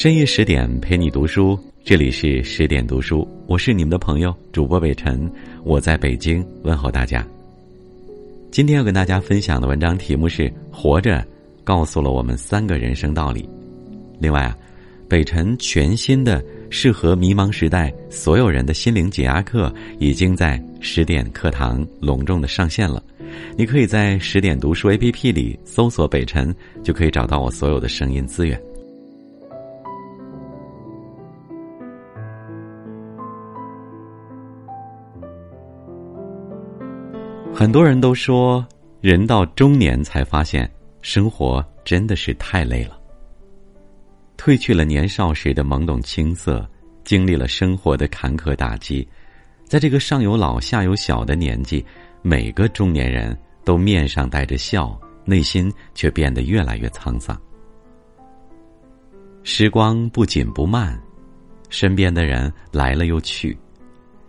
深夜十点陪你读书，这里是十点读书，我是你们的朋友主播北辰，我在北京问候大家。今天要跟大家分享的文章题目是《活着》，告诉了我们三个人生道理。另外啊，北辰全新的适合迷茫时代所有人的心灵解压课已经在十点课堂隆重的上线了，你可以在十点读书 APP 里搜索北辰，就可以找到我所有的声音资源。很多人都说，人到中年才发现，生活真的是太累了。褪去了年少时的懵懂青涩，经历了生活的坎坷打击，在这个上有老下有小的年纪，每个中年人都面上带着笑，内心却变得越来越沧桑。时光不紧不慢，身边的人来了又去。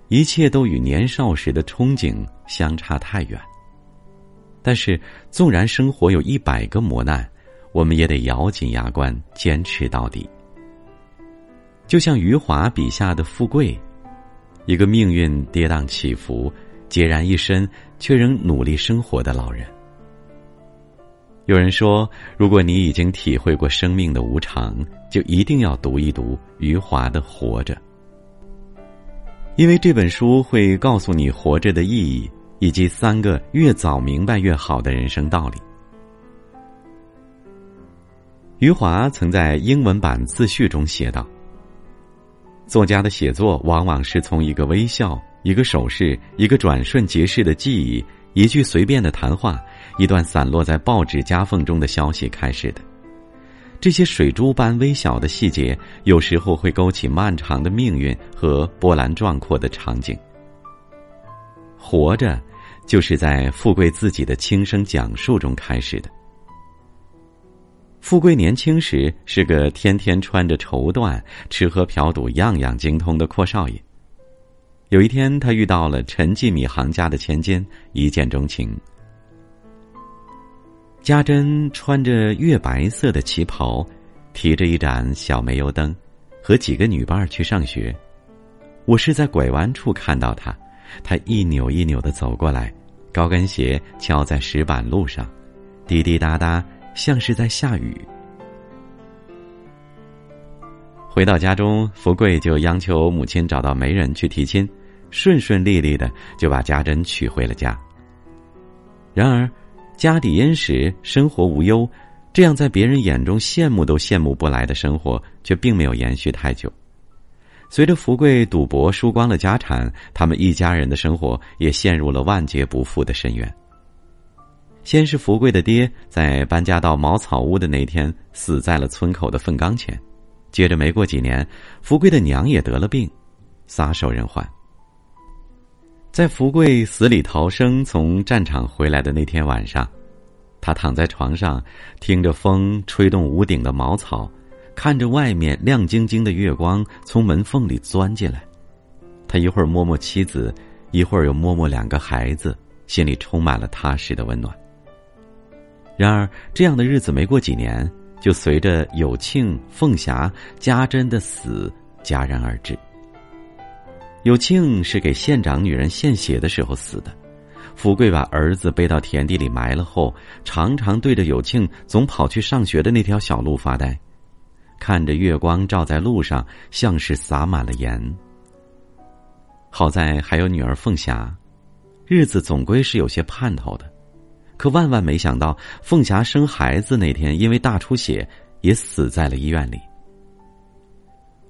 一切都与年少时的憧憬相差太远。但是，纵然生活有一百个磨难，我们也得咬紧牙关坚持到底。就像余华笔下的富贵，一个命运跌宕起伏、孑然一身却仍努力生活的老人。有人说，如果你已经体会过生命的无常，就一定要读一读余华的《活着》。因为这本书会告诉你活着的意义，以及三个越早明白越好的人生道理。余华曾在英文版自序中写道：“作家的写作往往是从一个微笑、一个手势、一个转瞬即逝的记忆、一句随便的谈话、一段散落在报纸夹缝中的消息开始的。”这些水珠般微小的细节，有时候会勾起漫长的命运和波澜壮阔的场景。活着，就是在富贵自己的轻声讲述中开始的。富贵年轻时是个天天穿着绸缎、吃喝嫖赌样样精通的阔少爷。有一天，他遇到了陈继米行家的千金，一见钟情。家珍穿着月白色的旗袍，提着一盏小煤油灯，和几个女伴去上学。我是在拐弯处看到他，他一扭一扭的走过来，高跟鞋敲在石板路上，滴滴答答，像是在下雨。回到家中，福贵就央求母亲找到媒人去提亲，顺顺利利的就把家珍娶回了家。然而。家底殷实，生活无忧，这样在别人眼中羡慕都羡慕不来的生活，却并没有延续太久。随着福贵赌博输光了家产，他们一家人的生活也陷入了万劫不复的深渊。先是福贵的爹在搬家到茅草屋的那天死在了村口的粪缸前，接着没过几年，福贵的娘也得了病，撒手人寰。在福贵死里逃生从战场回来的那天晚上，他躺在床上，听着风吹动屋顶的茅草，看着外面亮晶晶的月光从门缝里钻进来。他一会儿摸摸妻子，一会儿又摸摸两个孩子，心里充满了踏实的温暖。然而，这样的日子没过几年，就随着有庆、凤霞、家珍的死戛然而止。有庆是给县长女人献血的时候死的，福贵把儿子背到田地里埋了后，常常对着有庆总跑去上学的那条小路发呆，看着月光照在路上，像是洒满了盐。好在还有女儿凤霞，日子总归是有些盼头的，可万万没想到，凤霞生孩子那天因为大出血，也死在了医院里。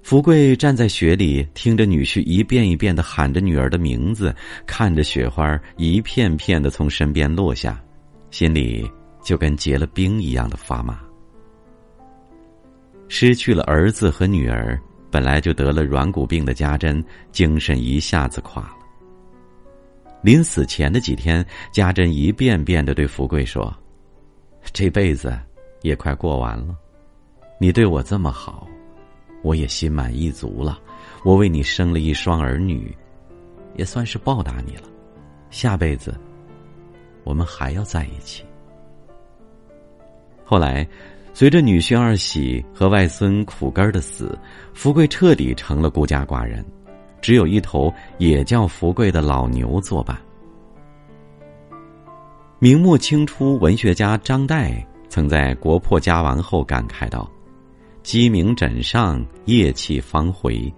福贵站在雪里，听着女婿一遍一遍的喊着女儿的名字，看着雪花一片片的从身边落下，心里就跟结了冰一样的发麻。失去了儿子和女儿，本来就得了软骨病的家珍，精神一下子垮了。临死前的几天，家珍一遍遍的对福贵说：“这辈子也快过完了，你对我这么好。”我也心满意足了，我为你生了一双儿女，也算是报答你了。下辈子，我们还要在一起。后来，随着女婿二喜和外孙苦根的死，福贵彻底成了孤家寡人，只有一头也叫福贵的老牛作伴。明末清初文学家张岱曾在国破家亡后感慨道：“鸡鸣枕上，夜气方回。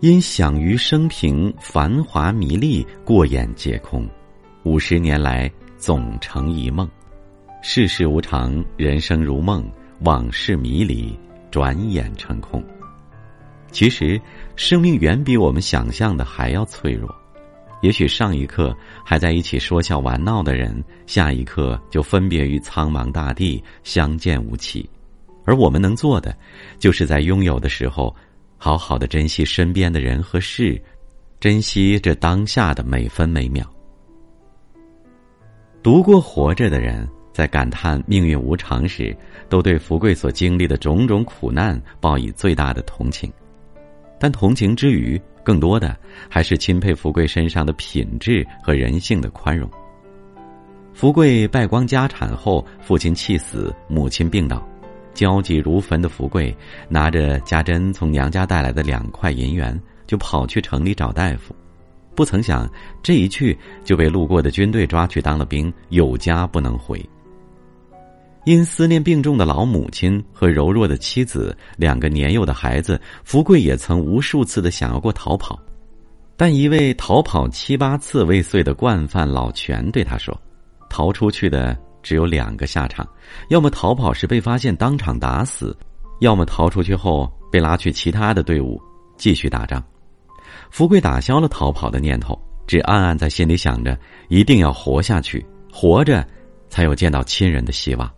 因享于生平繁华迷丽，过眼皆空。五十年来，总成一梦。世事无常，人生如梦，往事迷离，转眼成空。其实，生命远比我们想象的还要脆弱。”也许上一刻还在一起说笑玩闹的人，下一刻就分别于苍茫大地，相见无期。而我们能做的，就是在拥有的时候，好好的珍惜身边的人和事，珍惜这当下的每分每秒。读过《活着》的人，在感叹命运无常时，都对福贵所经历的种种苦难报以最大的同情。但同情之余，更多的还是钦佩福贵身上的品质和人性的宽容。福贵败光家产后，父亲气死，母亲病倒，焦急如焚的福贵拿着家珍从娘家带来的两块银元，就跑去城里找大夫。不曾想，这一去就被路过的军队抓去当了兵，有家不能回。因思念病重的老母亲和柔弱的妻子，两个年幼的孩子，福贵也曾无数次的想要过逃跑，但一位逃跑七八次未遂的惯犯老全对他说：“逃出去的只有两个下场，要么逃跑时被发现当场打死，要么逃出去后被拉去其他的队伍继续打仗。”福贵打消了逃跑的念头，只暗暗在心里想着：一定要活下去，活着才有见到亲人的希望。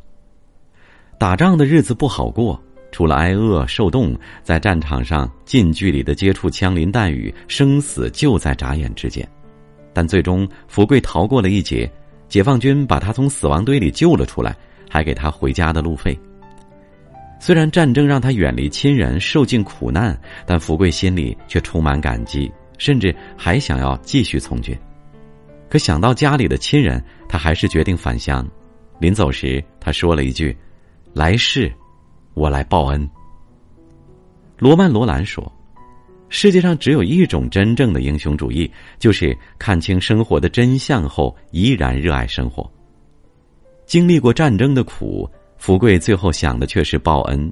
打仗的日子不好过，除了挨饿受冻，在战场上近距离的接触枪林弹雨，生死就在眨眼之间。但最终，福贵逃过了一劫，解放军把他从死亡堆里救了出来，还给他回家的路费。虽然战争让他远离亲人，受尽苦难，但福贵心里却充满感激，甚至还想要继续从军。可想到家里的亲人，他还是决定返乡。临走时，他说了一句。来世，我来报恩。罗曼·罗兰说：“世界上只有一种真正的英雄主义，就是看清生活的真相后依然热爱生活。”经历过战争的苦，福贵最后想的却是报恩，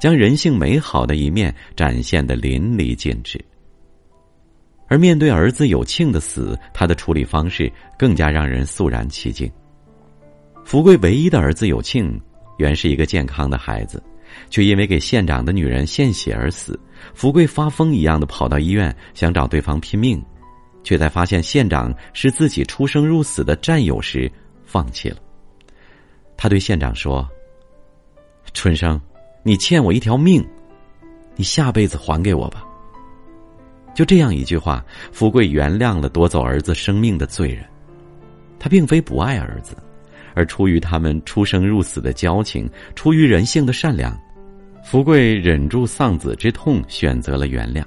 将人性美好的一面展现的淋漓尽致。而面对儿子有庆的死，他的处理方式更加让人肃然起敬。福贵唯一的儿子有庆。原是一个健康的孩子，却因为给县长的女人献血而死。福贵发疯一样的跑到医院，想找对方拼命，却在发现县长是自己出生入死的战友时放弃了。他对县长说：“春生，你欠我一条命，你下辈子还给我吧。”就这样一句话，福贵原谅了夺走儿子生命的罪人。他并非不爱儿子。而出于他们出生入死的交情，出于人性的善良，福贵忍住丧子之痛，选择了原谅。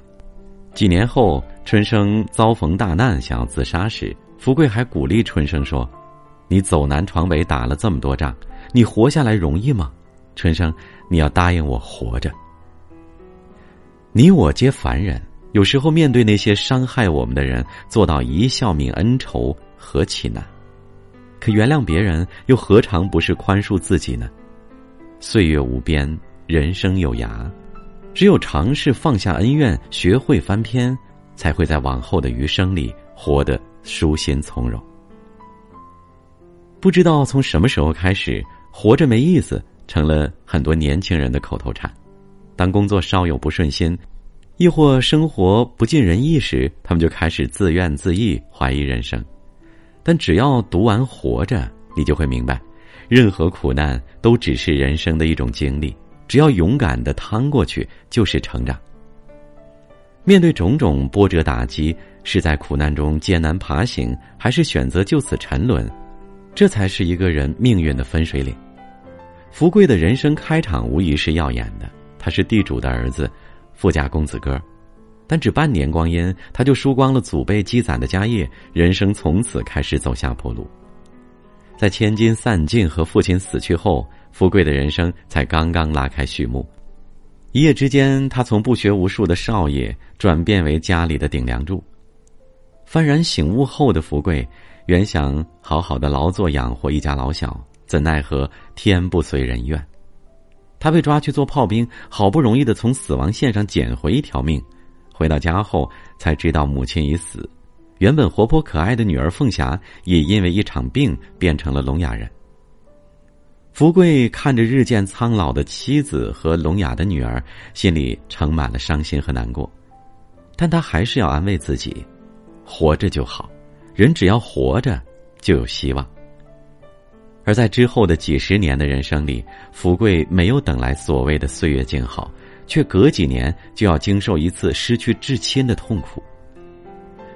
几年后，春生遭逢大难，想要自杀时，福贵还鼓励春生说：“你走南闯北打了这么多仗，你活下来容易吗？春生，你要答应我活着。你我皆凡人，有时候面对那些伤害我们的人，做到一笑泯恩仇，何其难！”可原谅别人，又何尝不是宽恕自己呢？岁月无边，人生有涯，只有尝试放下恩怨，学会翻篇，才会在往后的余生里活得舒心从容。不知道从什么时候开始，“活着没意思”成了很多年轻人的口头禅。当工作稍有不顺心，亦或生活不尽人意时，他们就开始自怨自艾，怀疑人生。但只要读完《活着》，你就会明白，任何苦难都只是人生的一种经历。只要勇敢的趟过去，就是成长。面对种种波折打击，是在苦难中艰难爬行，还是选择就此沉沦，这才是一个人命运的分水岭。福贵的人生开场无疑是耀眼的，他是地主的儿子，富家公子哥。但只半年光阴，他就输光了祖辈积攒的家业，人生从此开始走下坡路。在千金散尽和父亲死去后，福贵的人生才刚刚拉开序幕。一夜之间，他从不学无术的少爷转变为家里的顶梁柱。幡然醒悟后的福贵，原想好好的劳作养活一家老小，怎奈何天不遂人愿。他被抓去做炮兵，好不容易的从死亡线上捡回一条命，回到家后才知道母亲已死。原本活泼可爱的女儿凤霞，也因为一场病变成了聋哑人。福贵看着日渐苍老的妻子和聋哑的女儿，心里盛满了伤心和难过，但他还是要安慰自己：活着就好，人只要活着就有希望。而在之后的几十年的人生里，福贵没有等来所谓的岁月静好，却隔几年就要经受一次失去至亲的痛苦。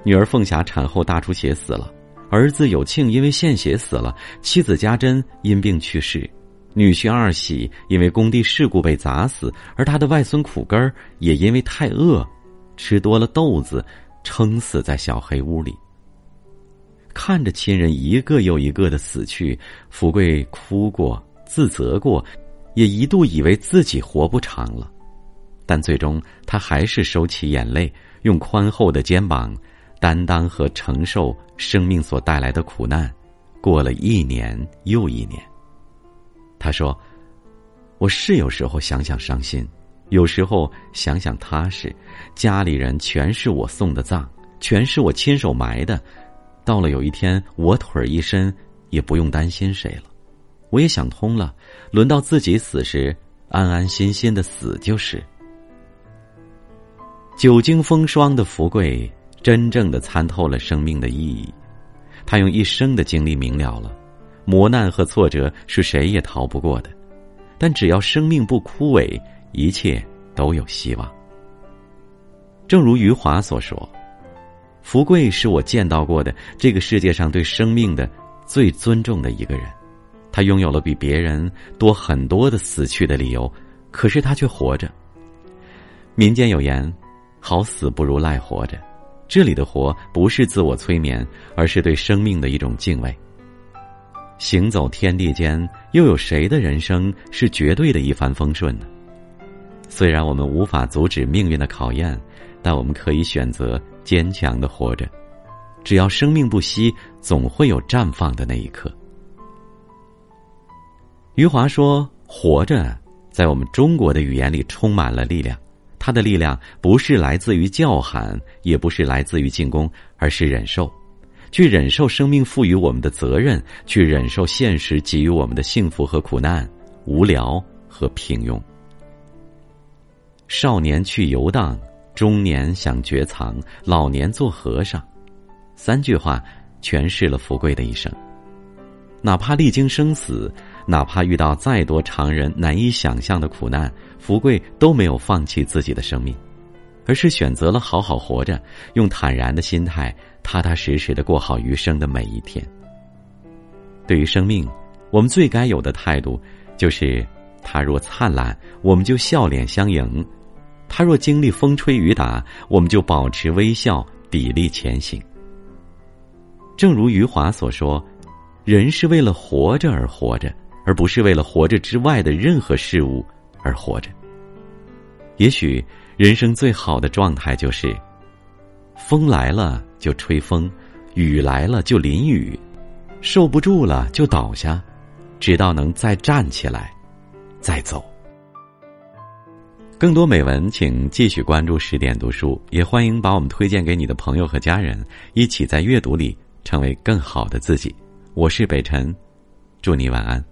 女儿凤霞产后大出血死了，儿子有庆因为献血死了，妻子家珍因病去世，女婿二喜因为工地事故被砸死，而他的外孙苦根儿也因为太饿，吃多了豆子，撑死在小黑屋里。看着亲人一个又一个的死去，福贵哭过，自责过，也一度以为自己活不长了，但最终他还是收起眼泪，用宽厚的肩膀。担当和承受生命所带来的苦难，过了一年又一年。他说：“我是有时候想想伤心，有时候想想踏实。家里人全是我送的葬，全是我亲手埋的。到了有一天我腿儿一伸，也不用担心谁了。我也想通了，轮到自己死时，安安心心的死就是。久经风霜的福贵。”真正的参透了生命的意义，他用一生的经历明了了，磨难和挫折是谁也逃不过的，但只要生命不枯萎，一切都有希望。正如余华所说：“福贵是我见到过的这个世界上对生命的最尊重的一个人，他拥有了比别人多很多的死去的理由，可是他却活着。”民间有言：“好死不如赖活着。”这里的活不是自我催眠，而是对生命的一种敬畏。行走天地间，又有谁的人生是绝对的一帆风顺呢？虽然我们无法阻止命运的考验，但我们可以选择坚强的活着。只要生命不息，总会有绽放的那一刻。余华说：“活着，在我们中国的语言里充满了力量。”他的力量不是来自于叫喊，也不是来自于进攻，而是忍受，去忍受生命赋予我们的责任，去忍受现实给予我们的幸福和苦难、无聊和平庸。少年去游荡，中年想绝藏，老年做和尚，三句话诠释了福贵的一生。哪怕历经生死。哪怕遇到再多常人难以想象的苦难，福贵都没有放弃自己的生命，而是选择了好好活着，用坦然的心态，踏踏实实的过好余生的每一天。对于生命，我们最该有的态度，就是他若灿烂，我们就笑脸相迎；他若经历风吹雨打，我们就保持微笑，砥砺前行。正如余华所说：“人是为了活着而活着。”而不是为了活着之外的任何事物而活着。也许人生最好的状态就是：风来了就吹风，雨来了就淋雨，受不住了就倒下，直到能再站起来，再走。更多美文，请继续关注十点读书，也欢迎把我们推荐给你的朋友和家人，一起在阅读里成为更好的自己。我是北辰，祝你晚安。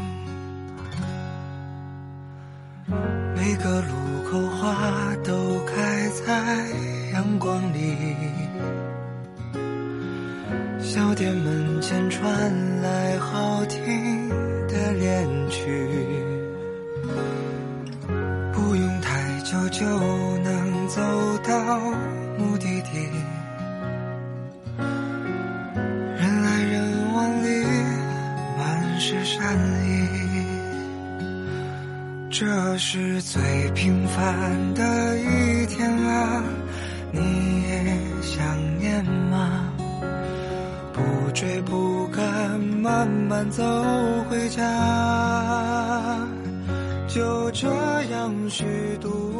个路口花都开在阳光里，小店门前传来好听这是最平凡的一天啊，你也想念吗？不追不赶，慢慢走回家，就这样虚度。